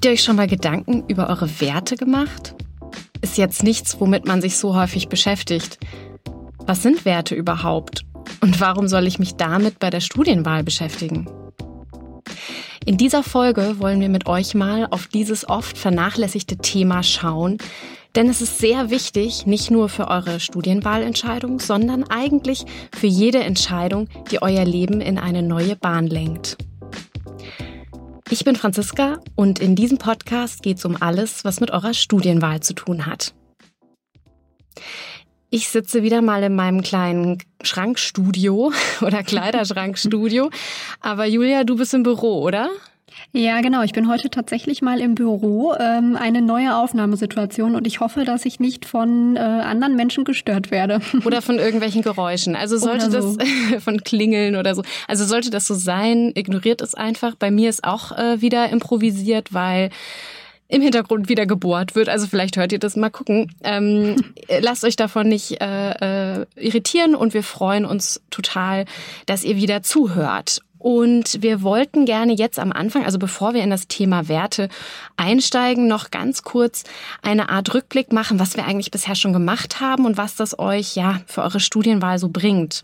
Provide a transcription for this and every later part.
Habt ihr euch schon mal Gedanken über eure Werte gemacht? Ist jetzt nichts, womit man sich so häufig beschäftigt. Was sind Werte überhaupt? Und warum soll ich mich damit bei der Studienwahl beschäftigen? In dieser Folge wollen wir mit euch mal auf dieses oft vernachlässigte Thema schauen, denn es ist sehr wichtig, nicht nur für eure Studienwahlentscheidung, sondern eigentlich für jede Entscheidung, die euer Leben in eine neue Bahn lenkt. Ich bin Franziska und in diesem Podcast geht es um alles, was mit eurer Studienwahl zu tun hat. Ich sitze wieder mal in meinem kleinen Schrankstudio oder Kleiderschrankstudio. Aber Julia, du bist im Büro, oder? Ja, genau. Ich bin heute tatsächlich mal im Büro. Ähm, eine neue Aufnahmesituation und ich hoffe, dass ich nicht von äh, anderen Menschen gestört werde. Oder von irgendwelchen Geräuschen. Also sollte so. das von Klingeln oder so. Also sollte das so sein, ignoriert es einfach. Bei mir ist auch äh, wieder improvisiert, weil im Hintergrund wieder gebohrt wird. Also vielleicht hört ihr das mal gucken. Ähm, lasst euch davon nicht äh, äh, irritieren und wir freuen uns total, dass ihr wieder zuhört. Und wir wollten gerne jetzt am Anfang, also bevor wir in das Thema Werte einsteigen, noch ganz kurz eine Art Rückblick machen, was wir eigentlich bisher schon gemacht haben und was das euch ja für eure Studienwahl so bringt.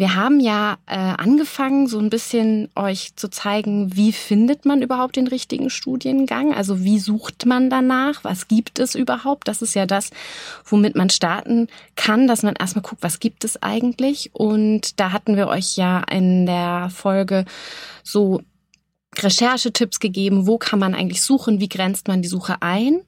Wir haben ja äh, angefangen, so ein bisschen euch zu zeigen, wie findet man überhaupt den richtigen Studiengang? Also wie sucht man danach? Was gibt es überhaupt? Das ist ja das, womit man starten kann, dass man erstmal guckt, was gibt es eigentlich? Und da hatten wir euch ja in der Folge so Recherchetipps gegeben, wo kann man eigentlich suchen, wie grenzt man die Suche ein.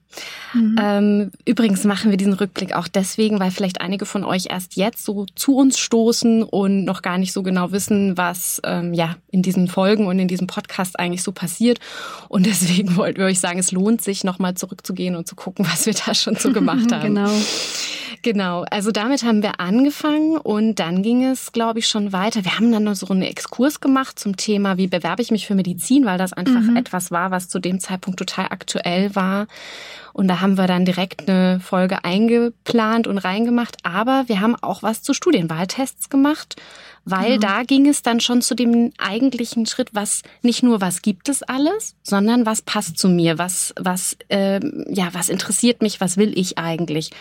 Mhm. Ähm, übrigens machen wir diesen Rückblick auch deswegen, weil vielleicht einige von euch erst jetzt so zu uns stoßen und noch gar nicht so genau wissen, was ähm, ja in diesen Folgen und in diesem Podcast eigentlich so passiert. Und deswegen wollten wir euch sagen, es lohnt sich, nochmal zurückzugehen und zu gucken, was wir da schon so gemacht haben. genau. Genau, also damit haben wir angefangen und dann ging es, glaube ich, schon weiter. Wir haben dann noch so einen Exkurs gemacht zum Thema, wie bewerbe ich mich für Medizin, weil das einfach mhm. etwas war, was zu dem Zeitpunkt total aktuell war. Und da haben wir dann direkt eine Folge eingeplant und reingemacht. Aber wir haben auch was zu Studienwahltests gemacht, weil mhm. da ging es dann schon zu dem eigentlichen Schritt, was nicht nur was gibt es alles, sondern was passt zu mir, was was äh, ja was interessiert mich, was will ich eigentlich.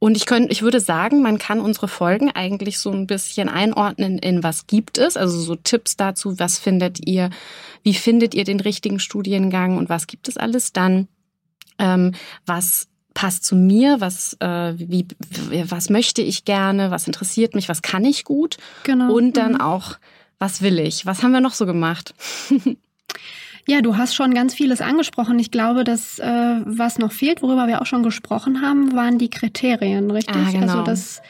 Und ich könnte, ich würde sagen, man kann unsere Folgen eigentlich so ein bisschen einordnen in was gibt es, also so Tipps dazu, was findet ihr, wie findet ihr den richtigen Studiengang und was gibt es alles dann, ähm, was passt zu mir, was, äh, wie, was möchte ich gerne, was interessiert mich, was kann ich gut? Genau. und dann mhm. auch, was will ich, was haben wir noch so gemacht? Ja, du hast schon ganz vieles angesprochen. Ich glaube, dass äh, was noch fehlt, worüber wir auch schon gesprochen haben, waren die Kriterien, richtig? Ah, genau. Also das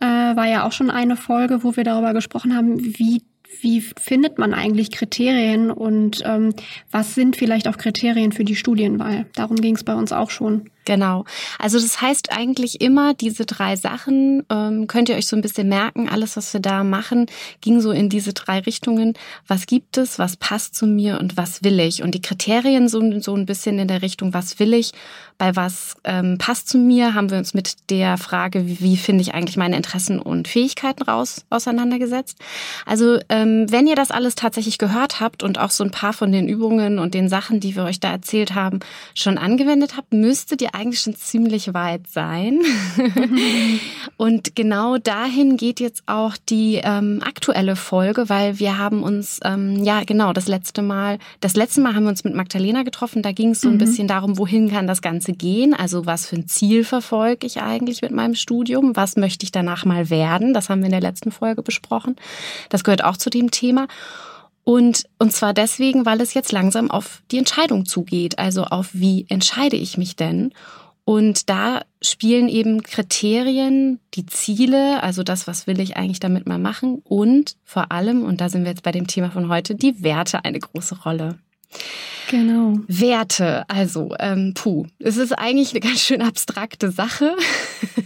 äh, war ja auch schon eine Folge, wo wir darüber gesprochen haben, wie wie findet man eigentlich Kriterien und ähm, was sind vielleicht auch Kriterien für die Studienwahl? Darum ging es bei uns auch schon. Genau. Also das heißt eigentlich immer, diese drei Sachen ähm, könnt ihr euch so ein bisschen merken. Alles, was wir da machen, ging so in diese drei Richtungen. Was gibt es, was passt zu mir und was will ich? Und die Kriterien so, so ein bisschen in der Richtung, was will ich, bei was ähm, passt zu mir, haben wir uns mit der Frage, wie, wie finde ich eigentlich meine Interessen und Fähigkeiten raus auseinandergesetzt. Also ähm, wenn ihr das alles tatsächlich gehört habt und auch so ein paar von den Übungen und den Sachen, die wir euch da erzählt haben, schon angewendet habt, müsstet ihr eigentlich schon ziemlich weit sein. und genau dahin geht jetzt auch die ähm, aktuelle Folge, weil wir haben uns, ähm, ja genau, das letzte Mal, das letzte Mal haben wir uns mit Magdalena getroffen. Da ging es so ein mhm. bisschen darum, wohin kann das Ganze gehen? Also was für ein Ziel verfolge ich eigentlich mit meinem Studium? Was möchte ich danach mal werden? Das haben wir in der letzten Folge besprochen. Das gehört auch zu dem Thema. Und, und zwar deswegen, weil es jetzt langsam auf die Entscheidung zugeht. Also auf wie entscheide ich mich denn? Und da spielen eben Kriterien, die Ziele, also das, was will ich eigentlich damit mal machen und vor allem, und da sind wir jetzt bei dem Thema von heute, die Werte eine große Rolle. Genau. Werte, also, ähm, puh, es ist eigentlich eine ganz schön abstrakte Sache.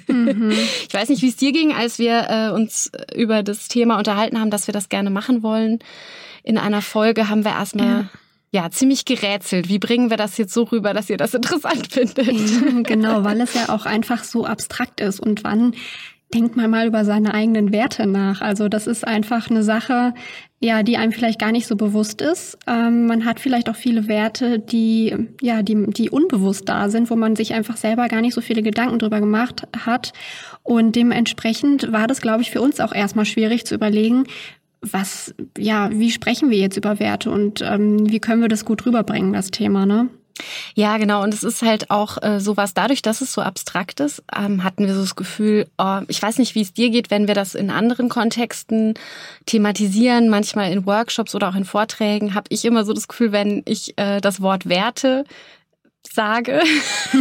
Mhm. Ich weiß nicht, wie es dir ging, als wir äh, uns über das Thema unterhalten haben, dass wir das gerne machen wollen in einer Folge haben wir erstmal ja. ja. ziemlich gerätselt. Wie bringen wir das jetzt so rüber, dass ihr das interessant findet? genau, weil es ja auch einfach so abstrakt ist. Und wann denkt man mal über seine eigenen Werte nach? Also das ist einfach eine Sache, ja, die einem vielleicht gar nicht so bewusst ist. Ähm, man hat vielleicht auch viele Werte, die, ja, die, die unbewusst da sind, wo man sich einfach selber gar nicht so viele Gedanken drüber gemacht hat. Und dementsprechend war das, glaube ich, für uns auch erstmal schwierig zu überlegen, was, ja, wie sprechen wir jetzt über Werte und ähm, wie können wir das gut rüberbringen, das Thema, ne? Ja, genau. Und es ist halt auch äh, sowas, dadurch, dass es so abstrakt ist, ähm, hatten wir so das Gefühl, oh, ich weiß nicht, wie es dir geht, wenn wir das in anderen Kontexten thematisieren, manchmal in Workshops oder auch in Vorträgen, habe ich immer so das Gefühl, wenn ich äh, das Wort Werte sage,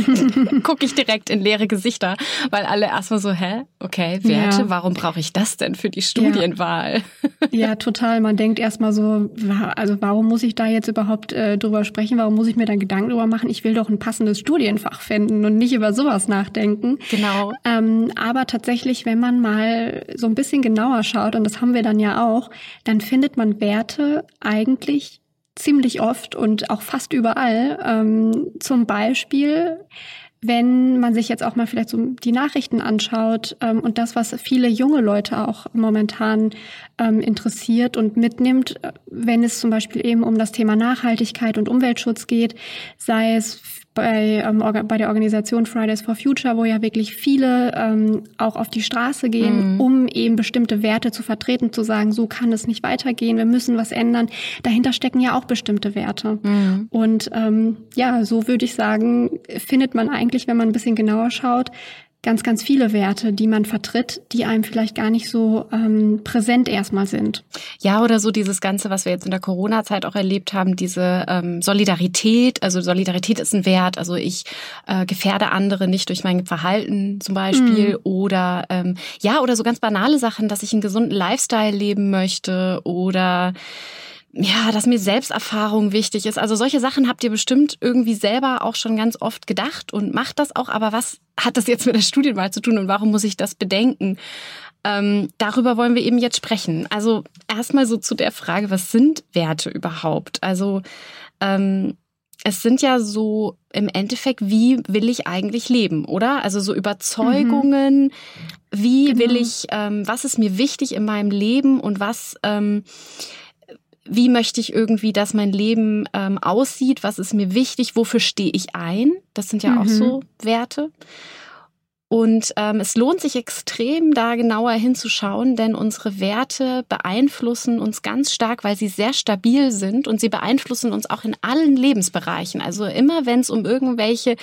gucke ich direkt in leere Gesichter, weil alle erstmal so, hä? Okay, Werte, ja. warum brauche ich das denn für die Studienwahl? Ja, ja total. Man denkt erstmal so, also warum muss ich da jetzt überhaupt äh, drüber sprechen? Warum muss ich mir dann Gedanken drüber machen? Ich will doch ein passendes Studienfach finden und nicht über sowas nachdenken. Genau. Ähm, aber tatsächlich, wenn man mal so ein bisschen genauer schaut, und das haben wir dann ja auch, dann findet man Werte eigentlich ziemlich oft und auch fast überall. Ähm, zum Beispiel, wenn man sich jetzt auch mal vielleicht so die Nachrichten anschaut ähm, und das, was viele junge Leute auch momentan ähm, interessiert und mitnimmt, wenn es zum Beispiel eben um das Thema Nachhaltigkeit und Umweltschutz geht, sei es bei, ähm, bei der Organisation Fridays for Future, wo ja wirklich viele ähm, auch auf die Straße gehen, mhm. um eben bestimmte Werte zu vertreten, zu sagen, so kann es nicht weitergehen, wir müssen was ändern. Dahinter stecken ja auch bestimmte Werte. Mhm. Und ähm, ja, so würde ich sagen, findet man eigentlich, wenn man ein bisschen genauer schaut, ganz, ganz viele Werte, die man vertritt, die einem vielleicht gar nicht so ähm, präsent erstmal sind. Ja, oder so dieses Ganze, was wir jetzt in der Corona-Zeit auch erlebt haben, diese ähm, Solidarität. Also Solidarität ist ein Wert. Also ich äh, gefährde andere nicht durch mein Verhalten zum Beispiel. Mhm. Oder ähm, ja, oder so ganz banale Sachen, dass ich einen gesunden Lifestyle leben möchte oder ja, dass mir Selbsterfahrung wichtig ist. Also solche Sachen habt ihr bestimmt irgendwie selber auch schon ganz oft gedacht und macht das auch. Aber was hat das jetzt mit der Studienwahl zu tun und warum muss ich das bedenken? Ähm, darüber wollen wir eben jetzt sprechen. Also erstmal so zu der Frage, was sind Werte überhaupt? Also ähm, es sind ja so im Endeffekt, wie will ich eigentlich leben, oder? Also so Überzeugungen, mhm. wie genau. will ich, ähm, was ist mir wichtig in meinem Leben und was ähm, wie möchte ich irgendwie, dass mein Leben ähm, aussieht, was ist mir wichtig, wofür stehe ich ein. Das sind ja mhm. auch so Werte. Und ähm, es lohnt sich extrem, da genauer hinzuschauen, denn unsere Werte beeinflussen uns ganz stark, weil sie sehr stabil sind und sie beeinflussen uns auch in allen Lebensbereichen. Also immer, wenn es um irgendwelche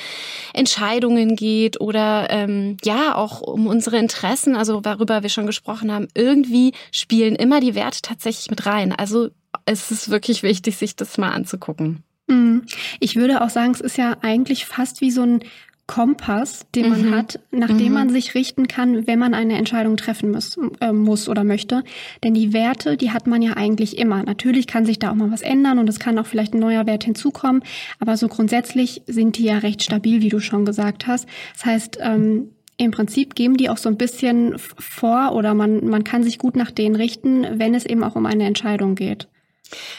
Entscheidungen geht oder ähm, ja auch um unsere Interessen, also worüber wir schon gesprochen haben, irgendwie spielen immer die Werte tatsächlich mit rein. Also es ist wirklich wichtig, sich das mal anzugucken. Mhm. Ich würde auch sagen, es ist ja eigentlich fast wie so ein Kompass, den man mhm. hat, nach dem mhm. man sich richten kann, wenn man eine Entscheidung treffen muss, äh, muss oder möchte. Denn die Werte, die hat man ja eigentlich immer. Natürlich kann sich da auch mal was ändern und es kann auch vielleicht ein neuer Wert hinzukommen, aber so grundsätzlich sind die ja recht stabil, wie du schon gesagt hast. Das heißt, ähm, im Prinzip geben die auch so ein bisschen vor oder man, man kann sich gut nach denen richten, wenn es eben auch um eine Entscheidung geht.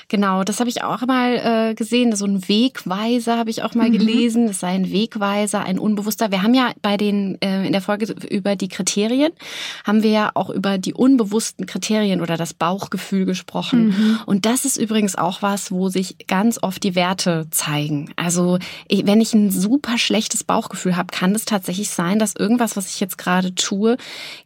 Genau, das habe ich auch mal äh, gesehen. So ein Wegweiser habe ich auch mal mhm. gelesen. Das sei ein Wegweiser, ein Unbewusster. Wir haben ja bei den äh, in der Folge über die Kriterien haben wir ja auch über die unbewussten Kriterien oder das Bauchgefühl gesprochen. Mhm. Und das ist übrigens auch was, wo sich ganz oft die Werte zeigen. Also ich, wenn ich ein super schlechtes Bauchgefühl habe, kann es tatsächlich sein, dass irgendwas, was ich jetzt gerade tue,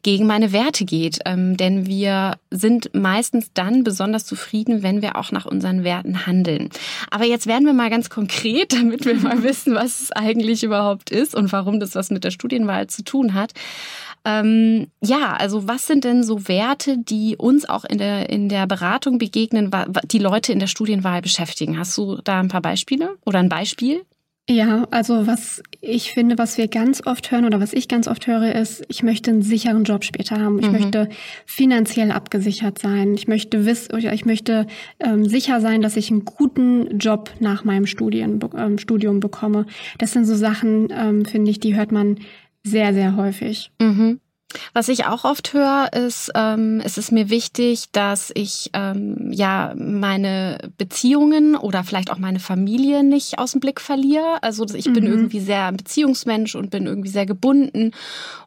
gegen meine Werte geht. Ähm, denn wir sind meistens dann besonders zufrieden, wenn wir auch nach unseren Werten handeln. Aber jetzt werden wir mal ganz konkret, damit wir mal wissen, was es eigentlich überhaupt ist und warum das was mit der Studienwahl zu tun hat. Ähm, ja, also was sind denn so Werte, die uns auch in der, in der Beratung begegnen, die Leute in der Studienwahl beschäftigen? Hast du da ein paar Beispiele oder ein Beispiel? Ja, also was ich finde, was wir ganz oft hören oder was ich ganz oft höre, ist, ich möchte einen sicheren Job später haben. Ich mhm. möchte finanziell abgesichert sein. Ich möchte wissen, ich möchte ähm, sicher sein, dass ich einen guten Job nach meinem Studien, ähm, Studium bekomme. Das sind so Sachen, ähm, finde ich, die hört man sehr, sehr häufig. Mhm. Was ich auch oft höre, ist, ähm, es ist mir wichtig, dass ich ähm, ja meine Beziehungen oder vielleicht auch meine Familie nicht aus dem Blick verliere. Also ich mhm. bin irgendwie sehr ein Beziehungsmensch und bin irgendwie sehr gebunden.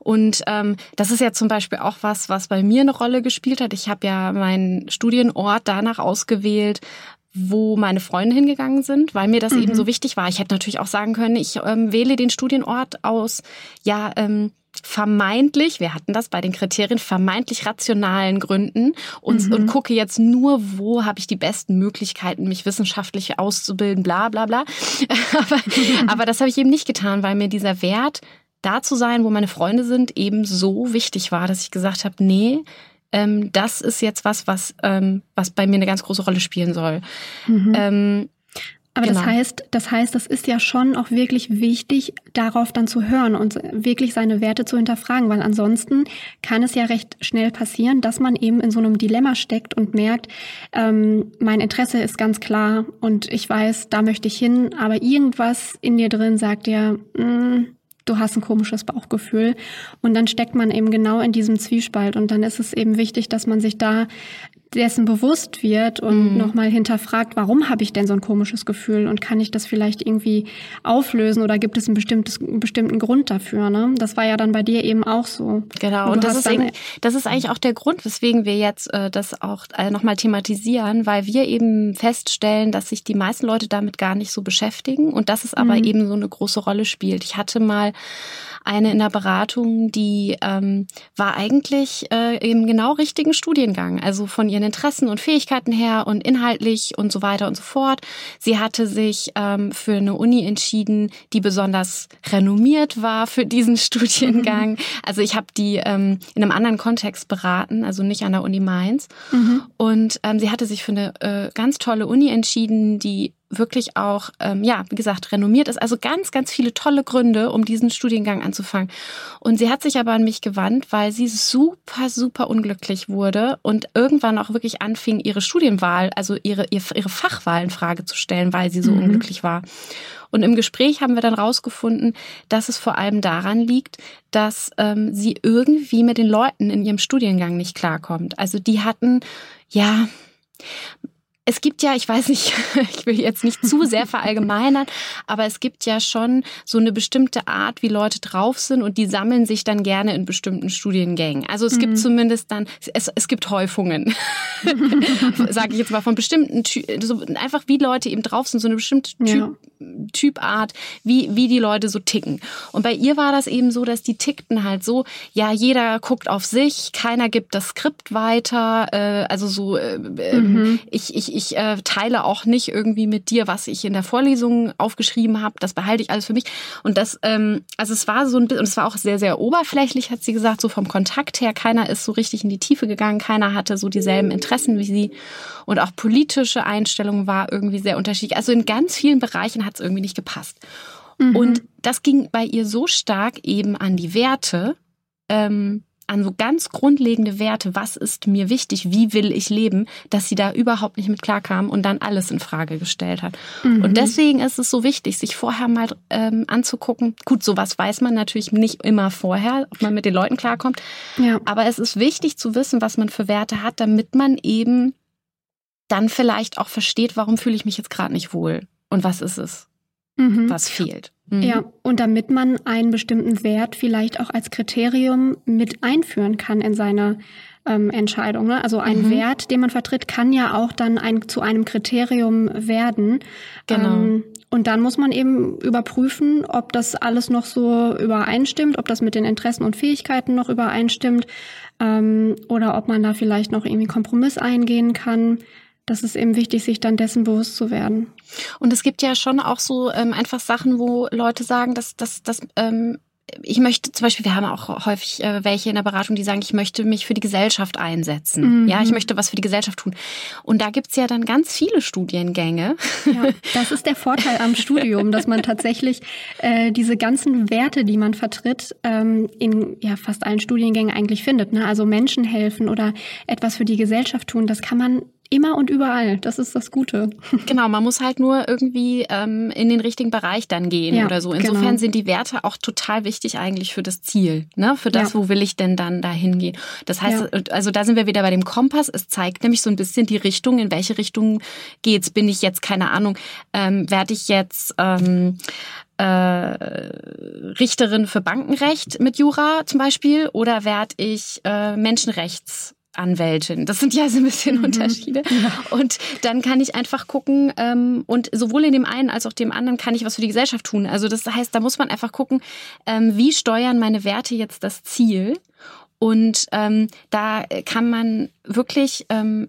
Und ähm, das ist ja zum Beispiel auch was, was bei mir eine Rolle gespielt hat. Ich habe ja meinen Studienort danach ausgewählt, wo meine Freunde hingegangen sind, weil mir das mhm. eben so wichtig war. Ich hätte natürlich auch sagen können, ich ähm, wähle den Studienort aus, ja, ähm, vermeintlich, wir hatten das bei den Kriterien, vermeintlich rationalen Gründen und, mhm. und gucke jetzt nur, wo habe ich die besten Möglichkeiten, mich wissenschaftlich auszubilden, bla bla bla. aber, aber das habe ich eben nicht getan, weil mir dieser Wert, da zu sein, wo meine Freunde sind, eben so wichtig war, dass ich gesagt habe, nee, ähm, das ist jetzt was, was, ähm, was bei mir eine ganz große Rolle spielen soll. Mhm. Ähm, aber genau. das heißt, das heißt, das ist ja schon auch wirklich wichtig, darauf dann zu hören und wirklich seine Werte zu hinterfragen, weil ansonsten kann es ja recht schnell passieren, dass man eben in so einem Dilemma steckt und merkt, ähm, mein Interesse ist ganz klar und ich weiß, da möchte ich hin, aber irgendwas in dir drin sagt dir, mm, du hast ein komisches Bauchgefühl. Und dann steckt man eben genau in diesem Zwiespalt. Und dann ist es eben wichtig, dass man sich da dessen bewusst wird und mhm. nochmal hinterfragt, warum habe ich denn so ein komisches Gefühl und kann ich das vielleicht irgendwie auflösen oder gibt es ein bestimmtes, einen bestimmten Grund dafür? Ne? Das war ja dann bei dir eben auch so. Genau, und, und das, ist das ist eigentlich auch der Grund, weswegen wir jetzt äh, das auch äh, nochmal thematisieren, weil wir eben feststellen, dass sich die meisten Leute damit gar nicht so beschäftigen und dass es aber mhm. eben so eine große Rolle spielt. Ich hatte mal eine in der Beratung, die ähm, war eigentlich äh, im genau richtigen Studiengang, also von ihren Interessen und Fähigkeiten her und inhaltlich und so weiter und so fort. Sie hatte sich ähm, für eine Uni entschieden, die besonders renommiert war für diesen Studiengang. Mhm. Also ich habe die ähm, in einem anderen Kontext beraten, also nicht an der Uni Mainz. Mhm. Und ähm, sie hatte sich für eine äh, ganz tolle Uni entschieden, die wirklich auch, ähm, ja, wie gesagt, renommiert ist. Also ganz, ganz viele tolle Gründe, um diesen Studiengang anzufangen. Und sie hat sich aber an mich gewandt, weil sie super, super unglücklich wurde und irgendwann auch wirklich anfing, ihre Studienwahl, also ihre, ihre Fachwahl in Frage zu stellen, weil sie so mhm. unglücklich war. Und im Gespräch haben wir dann rausgefunden, dass es vor allem daran liegt, dass ähm, sie irgendwie mit den Leuten in ihrem Studiengang nicht klarkommt. Also die hatten, ja, es gibt ja, ich weiß nicht, ich will jetzt nicht zu sehr verallgemeinern, aber es gibt ja schon so eine bestimmte Art, wie Leute drauf sind und die sammeln sich dann gerne in bestimmten Studiengängen. Also es mhm. gibt zumindest dann, es, es gibt Häufungen, sage ich jetzt mal, von bestimmten, so einfach wie Leute eben drauf sind, so eine bestimmte typ, ja. Typart, wie, wie die Leute so ticken. Und bei ihr war das eben so, dass die tickten halt so, ja, jeder guckt auf sich, keiner gibt das Skript weiter, äh, also so, äh, ähm, mhm. ich, ich ich äh, teile auch nicht irgendwie mit dir, was ich in der Vorlesung aufgeschrieben habe. Das behalte ich alles für mich. Und das, ähm, also es war so ein bisschen, und es war auch sehr, sehr oberflächlich, hat sie gesagt, so vom Kontakt her. Keiner ist so richtig in die Tiefe gegangen, keiner hatte so dieselben Interessen wie sie. Und auch politische Einstellung war irgendwie sehr unterschiedlich. Also in ganz vielen Bereichen hat es irgendwie nicht gepasst. Mhm. Und das ging bei ihr so stark eben an die Werte. Ähm, an so ganz grundlegende Werte, was ist mir wichtig, wie will ich leben, dass sie da überhaupt nicht mit klarkam und dann alles in Frage gestellt hat. Mhm. Und deswegen ist es so wichtig, sich vorher mal ähm, anzugucken. Gut, sowas weiß man natürlich nicht immer vorher, ob man mit den Leuten klarkommt. Ja. Aber es ist wichtig zu wissen, was man für Werte hat, damit man eben dann vielleicht auch versteht, warum fühle ich mich jetzt gerade nicht wohl und was ist es, mhm. was fehlt. Mhm. Ja, und damit man einen bestimmten Wert vielleicht auch als Kriterium mit einführen kann in seine ähm, Entscheidung. Ne? Also ein mhm. Wert, den man vertritt, kann ja auch dann ein, zu einem Kriterium werden. Genau. Ähm, und dann muss man eben überprüfen, ob das alles noch so übereinstimmt, ob das mit den Interessen und Fähigkeiten noch übereinstimmt ähm, oder ob man da vielleicht noch irgendwie Kompromiss eingehen kann das ist eben wichtig, sich dann dessen bewusst zu werden. Und es gibt ja schon auch so ähm, einfach Sachen, wo Leute sagen, dass, dass, dass ähm, ich möchte zum Beispiel, wir haben auch häufig äh, welche in der Beratung, die sagen, ich möchte mich für die Gesellschaft einsetzen. Mhm. Ja, ich möchte was für die Gesellschaft tun. Und da gibt's ja dann ganz viele Studiengänge. Ja, das ist der Vorteil am Studium, dass man tatsächlich äh, diese ganzen Werte, die man vertritt, ähm, in ja fast allen Studiengängen eigentlich findet. Ne? Also Menschen helfen oder etwas für die Gesellschaft tun, das kann man immer und überall. Das ist das Gute. Genau, man muss halt nur irgendwie ähm, in den richtigen Bereich dann gehen ja, oder so. Insofern genau. sind die Werte auch total wichtig eigentlich für das Ziel, ne? Für das, ja. wo will ich denn dann dahin gehen. Das heißt, ja. also da sind wir wieder bei dem Kompass. Es zeigt nämlich so ein bisschen die Richtung, in welche Richtung geht's. Bin ich jetzt keine Ahnung, ähm, werde ich jetzt ähm, äh, Richterin für Bankenrecht mit Jura zum Beispiel oder werde ich äh, Menschenrechts Anwältin. Das sind ja so ein bisschen mhm. Unterschiede. Ja. Und dann kann ich einfach gucken ähm, und sowohl in dem einen als auch dem anderen kann ich was für die Gesellschaft tun. Also das heißt, da muss man einfach gucken, ähm, wie steuern meine Werte jetzt das Ziel. Und ähm, da kann man wirklich ähm,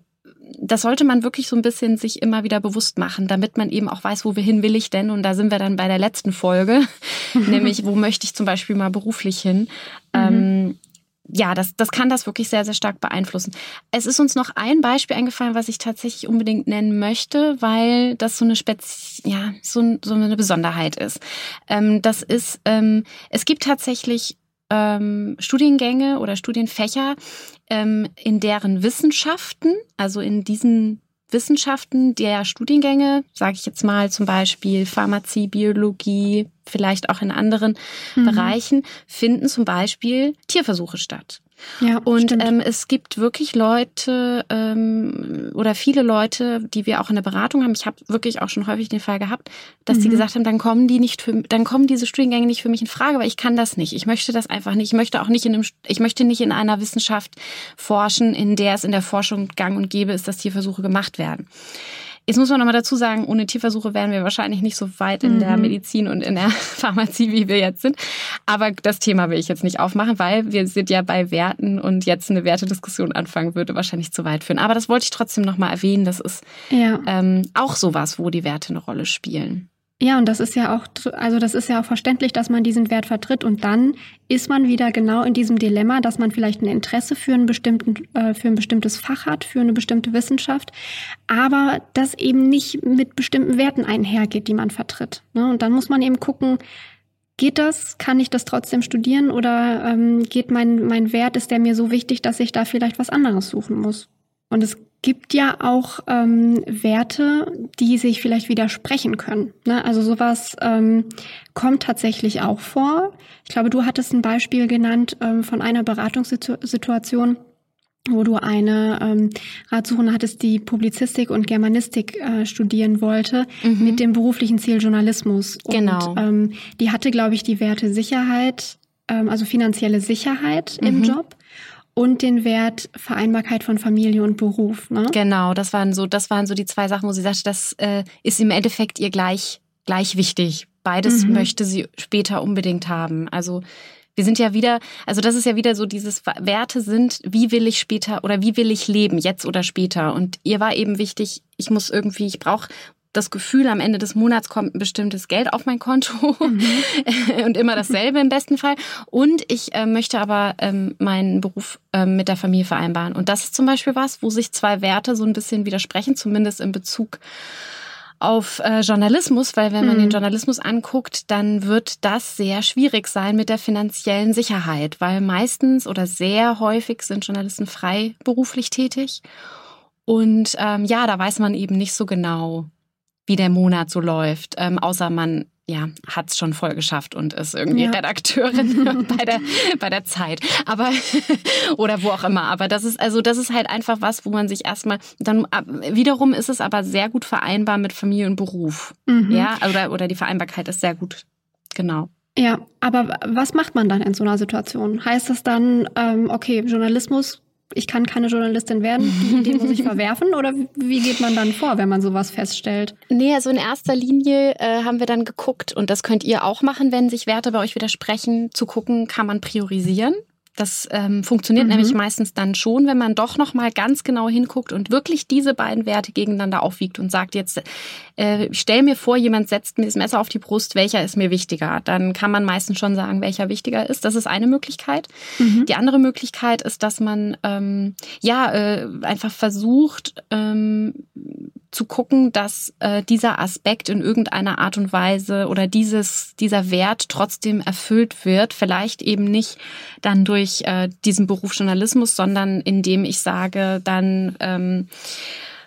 das sollte man wirklich so ein bisschen sich immer wieder bewusst machen, damit man eben auch weiß, wo wir hin will ich denn. Und da sind wir dann bei der letzten Folge, nämlich wo möchte ich zum Beispiel mal beruflich hin. Mhm. Ähm, ja, das, das kann das wirklich sehr, sehr stark beeinflussen. Es ist uns noch ein Beispiel eingefallen, was ich tatsächlich unbedingt nennen möchte, weil das so eine Spez ja, so, so eine Besonderheit ist. Ähm, das ist, ähm, es gibt tatsächlich ähm, Studiengänge oder Studienfächer, ähm, in deren Wissenschaften, also in diesen Wissenschaften der Studiengänge, sage ich jetzt mal zum Beispiel Pharmazie, Biologie, vielleicht auch in anderen mhm. Bereichen, finden zum Beispiel Tierversuche statt. Ja, und ähm, es gibt wirklich Leute ähm, oder viele Leute, die wir auch in der Beratung haben. Ich habe wirklich auch schon häufig den Fall gehabt, dass mhm. die gesagt haben, dann kommen die nicht für, dann kommen diese Studiengänge nicht für mich in Frage, weil ich kann das nicht. Ich möchte das einfach nicht. Ich möchte auch nicht in einem, ich möchte nicht in einer Wissenschaft forschen, in der es in der Forschung gang und gäbe ist, dass Tierversuche gemacht werden. Jetzt muss man nochmal dazu sagen, ohne Tierversuche wären wir wahrscheinlich nicht so weit in mhm. der Medizin und in der Pharmazie, wie wir jetzt sind. Aber das Thema will ich jetzt nicht aufmachen, weil wir sind ja bei Werten und jetzt eine Wertediskussion anfangen würde wahrscheinlich zu weit führen. Aber das wollte ich trotzdem nochmal erwähnen. Das ist ja. ähm, auch sowas, wo die Werte eine Rolle spielen. Ja, und das ist ja auch, also das ist ja auch verständlich, dass man diesen Wert vertritt. Und dann ist man wieder genau in diesem Dilemma, dass man vielleicht ein Interesse für, einen bestimmten, äh, für ein bestimmtes Fach hat, für eine bestimmte Wissenschaft, aber das eben nicht mit bestimmten Werten einhergeht, die man vertritt. Ne? Und dann muss man eben gucken, geht das? Kann ich das trotzdem studieren? Oder ähm, geht mein, mein Wert, ist der mir so wichtig, dass ich da vielleicht was anderes suchen muss? Und es gibt ja auch ähm, Werte, die sich vielleicht widersprechen können. Ne? Also sowas ähm, kommt tatsächlich auch vor. Ich glaube, du hattest ein Beispiel genannt ähm, von einer Beratungssituation, wo du eine ähm, Ratsuchende hattest, die Publizistik und Germanistik äh, studieren wollte, mhm. mit dem beruflichen Ziel Journalismus. Genau. Und, ähm, die hatte, glaube ich, die Werte Sicherheit, ähm, also finanzielle Sicherheit mhm. im Job und den Wert Vereinbarkeit von Familie und Beruf. Ne? Genau, das waren so, das waren so die zwei Sachen, wo sie sagte, das äh, ist im Endeffekt ihr gleich gleich wichtig. Beides mhm. möchte sie später unbedingt haben. Also wir sind ja wieder, also das ist ja wieder so dieses Werte sind, wie will ich später oder wie will ich leben, jetzt oder später. Und ihr war eben wichtig, ich muss irgendwie, ich brauche das Gefühl, am Ende des Monats kommt ein bestimmtes Geld auf mein Konto mhm. und immer dasselbe im besten Fall. Und ich äh, möchte aber ähm, meinen Beruf ähm, mit der Familie vereinbaren. Und das ist zum Beispiel was, wo sich zwei Werte so ein bisschen widersprechen, zumindest in Bezug auf äh, Journalismus, weil wenn man mhm. den Journalismus anguckt, dann wird das sehr schwierig sein mit der finanziellen Sicherheit, weil meistens oder sehr häufig sind Journalisten freiberuflich tätig. Und ähm, ja, da weiß man eben nicht so genau, wie der Monat so läuft, ähm, außer man ja, hat es schon voll geschafft und ist irgendwie ja. Redakteurin bei der, bei der Zeit. Aber, oder wo auch immer. Aber das ist, also, das ist halt einfach was, wo man sich erstmal, dann, wiederum ist es aber sehr gut vereinbar mit Familie und Beruf. Mhm. Ja, oder, oder die Vereinbarkeit ist sehr gut. Genau. Ja, aber was macht man dann in so einer Situation? Heißt das dann, ähm, okay, Journalismus ich kann keine Journalistin werden, die Idee muss ich verwerfen? Oder wie geht man dann vor, wenn man sowas feststellt? Nee, also in erster Linie äh, haben wir dann geguckt, und das könnt ihr auch machen, wenn sich Werte bei euch widersprechen, zu gucken, kann man priorisieren? Das ähm, funktioniert mhm. nämlich meistens dann schon, wenn man doch noch mal ganz genau hinguckt und wirklich diese beiden Werte gegeneinander aufwiegt und sagt jetzt, äh, stell mir vor, jemand setzt mir das Messer auf die Brust, welcher ist mir wichtiger? Dann kann man meistens schon sagen, welcher wichtiger ist. Das ist eine Möglichkeit. Mhm. Die andere Möglichkeit ist, dass man ähm, ja äh, einfach versucht, ähm, zu gucken, dass äh, dieser Aspekt in irgendeiner Art und Weise oder dieses, dieser Wert trotzdem erfüllt wird. Vielleicht eben nicht dann durch äh, diesen Beruf Journalismus, sondern indem ich sage, dann ähm,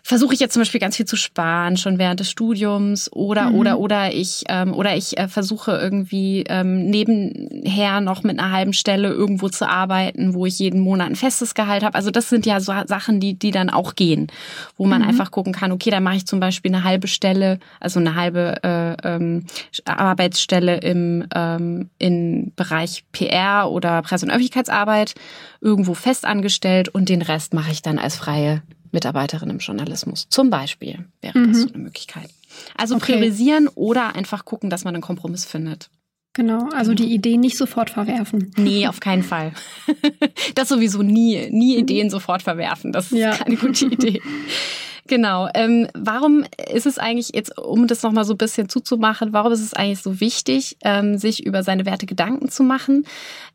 versuche ich jetzt zum Beispiel ganz viel zu sparen, schon während des Studiums oder mhm. oder oder ich ähm, oder ich äh, versuche irgendwie ähm, nebenher noch mit einer halben Stelle irgendwo zu arbeiten, wo ich jeden Monat ein festes Gehalt habe. Also das sind ja so Sachen, die die dann auch gehen, wo man mhm. einfach gucken kann, okay, da mache ich zum Beispiel eine halbe Stelle, also eine halbe äh, ähm, Arbeitsstelle im ähm, im Bereich PR oder Presse- und Öffentlichkeitsarbeit irgendwo festangestellt und den Rest mache ich dann als freie Mitarbeiterin im Journalismus. Zum Beispiel wäre mhm. das so eine Möglichkeit. Also okay. priorisieren oder einfach gucken, dass man einen Kompromiss findet. Genau, also die Ideen nicht sofort verwerfen. Nee, auf keinen Fall. Das sowieso nie, nie Ideen sofort verwerfen. Das ist ja. keine gute Idee. Genau. Ähm, warum ist es eigentlich jetzt, um das nochmal so ein bisschen zuzumachen, warum ist es eigentlich so wichtig, ähm, sich über seine Werte Gedanken zu machen?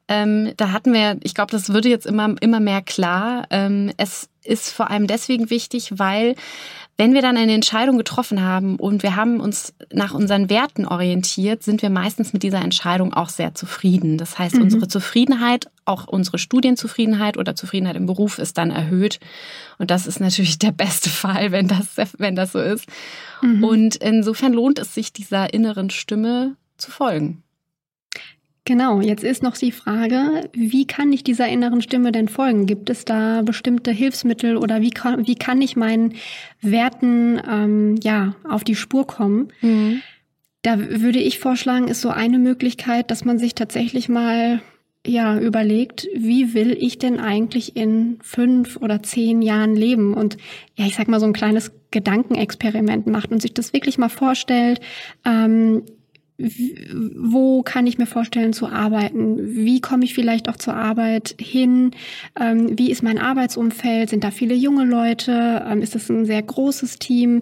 Ähm, da hatten wir, ich glaube, das würde jetzt immer, immer mehr klar. Ähm, es ist vor allem deswegen wichtig, weil wenn wir dann eine Entscheidung getroffen haben und wir haben uns nach unseren Werten orientiert, sind wir meistens mit dieser Entscheidung auch sehr zufrieden. Das heißt, mhm. unsere Zufriedenheit, auch unsere Studienzufriedenheit oder Zufriedenheit im Beruf ist dann erhöht. Und das ist natürlich der beste Fall, wenn das, wenn das so ist. Mhm. Und insofern lohnt es sich, dieser inneren Stimme zu folgen. Genau, jetzt ist noch die Frage, wie kann ich dieser inneren Stimme denn folgen? Gibt es da bestimmte Hilfsmittel oder wie kann, wie kann ich meinen Werten ähm, ja, auf die Spur kommen? Mhm. Da würde ich vorschlagen, ist so eine Möglichkeit, dass man sich tatsächlich mal ja überlegt, wie will ich denn eigentlich in fünf oder zehn Jahren leben und ja, ich sag mal so ein kleines Gedankenexperiment macht und sich das wirklich mal vorstellt. Ähm, wo kann ich mir vorstellen zu arbeiten? Wie komme ich vielleicht auch zur Arbeit hin? Ähm, wie ist mein Arbeitsumfeld? Sind da viele junge Leute? Ähm, ist das ein sehr großes Team?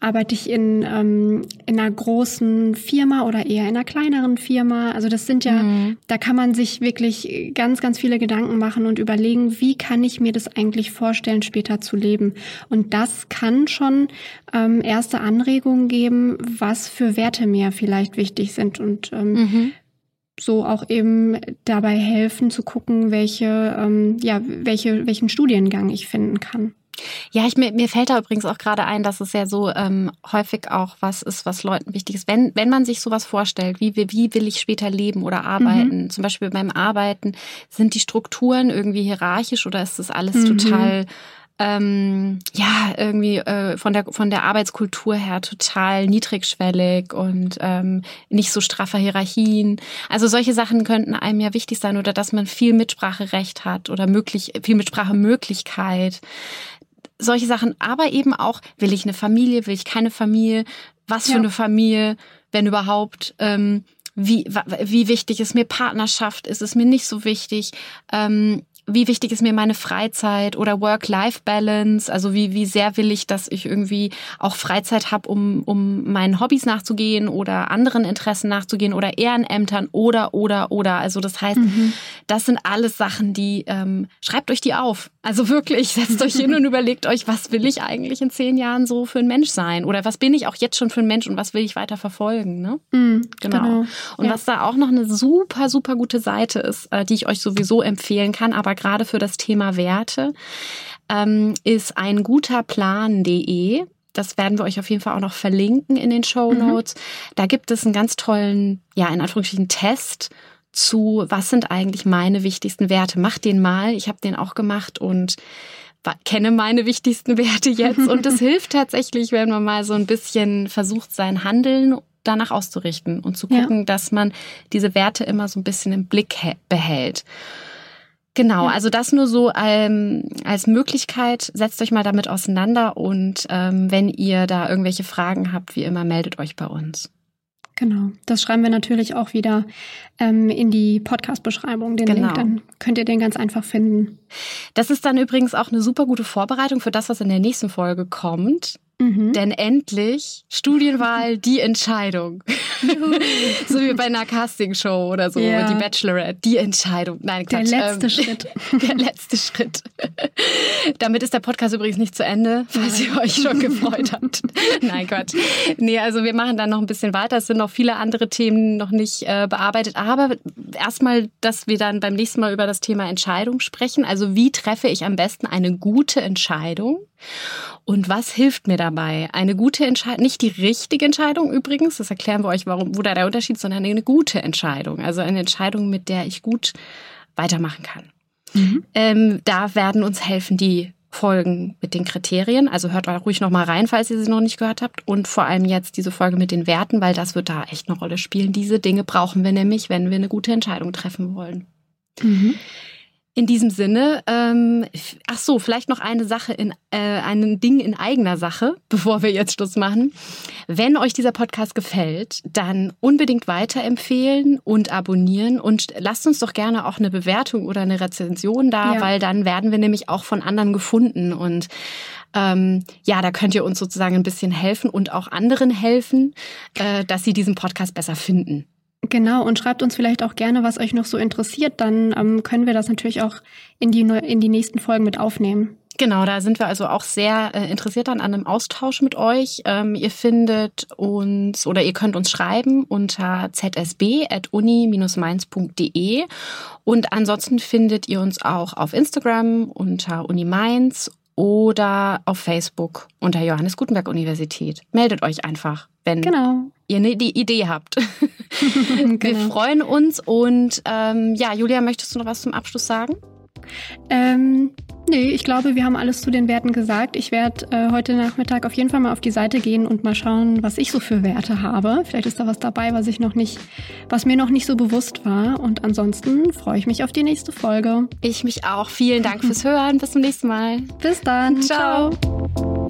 Arbeite ich in, ähm, in einer großen Firma oder eher in einer kleineren Firma? Also das sind ja, mhm. da kann man sich wirklich ganz, ganz viele Gedanken machen und überlegen, wie kann ich mir das eigentlich vorstellen, später zu leben? Und das kann schon ähm, erste Anregungen geben, was für Werte mir vielleicht wichtig sind und ähm, mhm. so auch eben dabei helfen zu gucken, welche, ähm, ja, welche, welchen Studiengang ich finden kann. Ja, ich, mir, mir fällt da übrigens auch gerade ein, dass es ja so ähm, häufig auch was ist, was Leuten wichtig ist. Wenn, wenn man sich sowas vorstellt, wie, wie will ich später leben oder arbeiten, mhm. zum Beispiel beim Arbeiten, sind die Strukturen irgendwie hierarchisch oder ist das alles mhm. total ähm, ja irgendwie äh, von der von der Arbeitskultur her total niedrigschwellig und ähm, nicht so straffer Hierarchien. Also solche Sachen könnten einem ja wichtig sein oder dass man viel Mitspracherecht hat oder möglich viel Mitsprachemöglichkeit. Solche Sachen, aber eben auch will ich eine Familie, will ich keine Familie, was für ja. eine Familie, wenn überhaupt. Ähm, wie, wie wichtig ist mir Partnerschaft? Ist es mir nicht so wichtig? Ähm, wie wichtig ist mir meine Freizeit oder Work-Life-Balance? Also wie, wie sehr will ich, dass ich irgendwie auch Freizeit habe, um, um meinen Hobbys nachzugehen oder anderen Interessen nachzugehen oder Ehrenämtern oder, oder, oder. Also das heißt, mhm. das sind alles Sachen, die, ähm, schreibt euch die auf. Also wirklich, setzt euch hin und überlegt euch, was will ich eigentlich in zehn Jahren so für ein Mensch sein? Oder was bin ich auch jetzt schon für ein Mensch und was will ich weiter verfolgen? Ne? Mhm, genau. genau. Und ja. was da auch noch eine super, super gute Seite ist, äh, die ich euch sowieso empfehlen kann, aber gerade für das Thema Werte, ähm, ist ein guter Plan.de. Das werden wir euch auf jeden Fall auch noch verlinken in den Show mhm. Notes. Mhm. Da gibt es einen ganz tollen, ja, in Anführungsstrichen Test zu, was sind eigentlich meine wichtigsten Werte. Mach den mal. Ich habe den auch gemacht und kenne meine wichtigsten Werte jetzt. Und es hilft tatsächlich, wenn man mal so ein bisschen versucht, sein Handeln danach auszurichten und zu gucken, ja. dass man diese Werte immer so ein bisschen im Blick behält. Genau, also das nur so ähm, als Möglichkeit. Setzt euch mal damit auseinander und ähm, wenn ihr da irgendwelche Fragen habt, wie immer, meldet euch bei uns. Genau, das schreiben wir natürlich auch wieder ähm, in die Podcast-Beschreibung, den genau. Link, dann könnt ihr den ganz einfach finden. Das ist dann übrigens auch eine super gute Vorbereitung für das, was in der nächsten Folge kommt. Mhm. Denn endlich Studienwahl die Entscheidung. so wie bei einer Castingshow oder so, ja. die Bachelorette, die Entscheidung. Nein, Quatsch. Der letzte ähm, Schritt. Der letzte Schritt. Damit ist der Podcast übrigens nicht zu Ende, falls ihr euch schon gefreut habt. Nein, Quatsch. Nee, also wir machen dann noch ein bisschen weiter. Es sind noch viele andere Themen noch nicht äh, bearbeitet. Aber erstmal, dass wir dann beim nächsten Mal über das Thema Entscheidung sprechen. Also wie treffe ich am besten eine gute Entscheidung? Und was hilft mir dabei? Eine gute Entscheidung, nicht die richtige Entscheidung übrigens, das erklären wir euch, warum, wo da der Unterschied, sondern eine gute Entscheidung. Also eine Entscheidung, mit der ich gut weitermachen kann. Mhm. Ähm, da werden uns helfen die Folgen mit den Kriterien. Also hört ruhig noch mal rein, falls ihr sie noch nicht gehört habt. Und vor allem jetzt diese Folge mit den Werten, weil das wird da echt eine Rolle spielen. Diese Dinge brauchen wir nämlich, wenn wir eine gute Entscheidung treffen wollen. Mhm. In diesem Sinne, ähm, ach so, vielleicht noch eine Sache in äh, ein Ding in eigener Sache, bevor wir jetzt Schluss machen. Wenn euch dieser Podcast gefällt, dann unbedingt weiterempfehlen und abonnieren und lasst uns doch gerne auch eine Bewertung oder eine Rezension da, ja. weil dann werden wir nämlich auch von anderen gefunden und ähm, ja, da könnt ihr uns sozusagen ein bisschen helfen und auch anderen helfen, äh, dass sie diesen Podcast besser finden. Genau, und schreibt uns vielleicht auch gerne, was euch noch so interessiert. Dann ähm, können wir das natürlich auch in die, in die nächsten Folgen mit aufnehmen. Genau, da sind wir also auch sehr äh, interessiert an einem Austausch mit euch. Ähm, ihr findet uns oder ihr könnt uns schreiben unter zsb.uni-mainz.de und ansonsten findet ihr uns auch auf Instagram unter Uni Mainz oder auf Facebook unter Johannes Gutenberg Universität. Meldet euch einfach, wenn genau. Ihr eine Idee habt. genau. Wir freuen uns und ähm, ja, Julia, möchtest du noch was zum Abschluss sagen? Ähm, nee, ich glaube, wir haben alles zu den Werten gesagt. Ich werde äh, heute Nachmittag auf jeden Fall mal auf die Seite gehen und mal schauen, was ich so für Werte habe. Vielleicht ist da was dabei, was ich noch nicht, was mir noch nicht so bewusst war. Und ansonsten freue ich mich auf die nächste Folge. Ich mich auch. Vielen Dank fürs Hören. Bis zum nächsten Mal. Bis dann. Ciao. Ciao.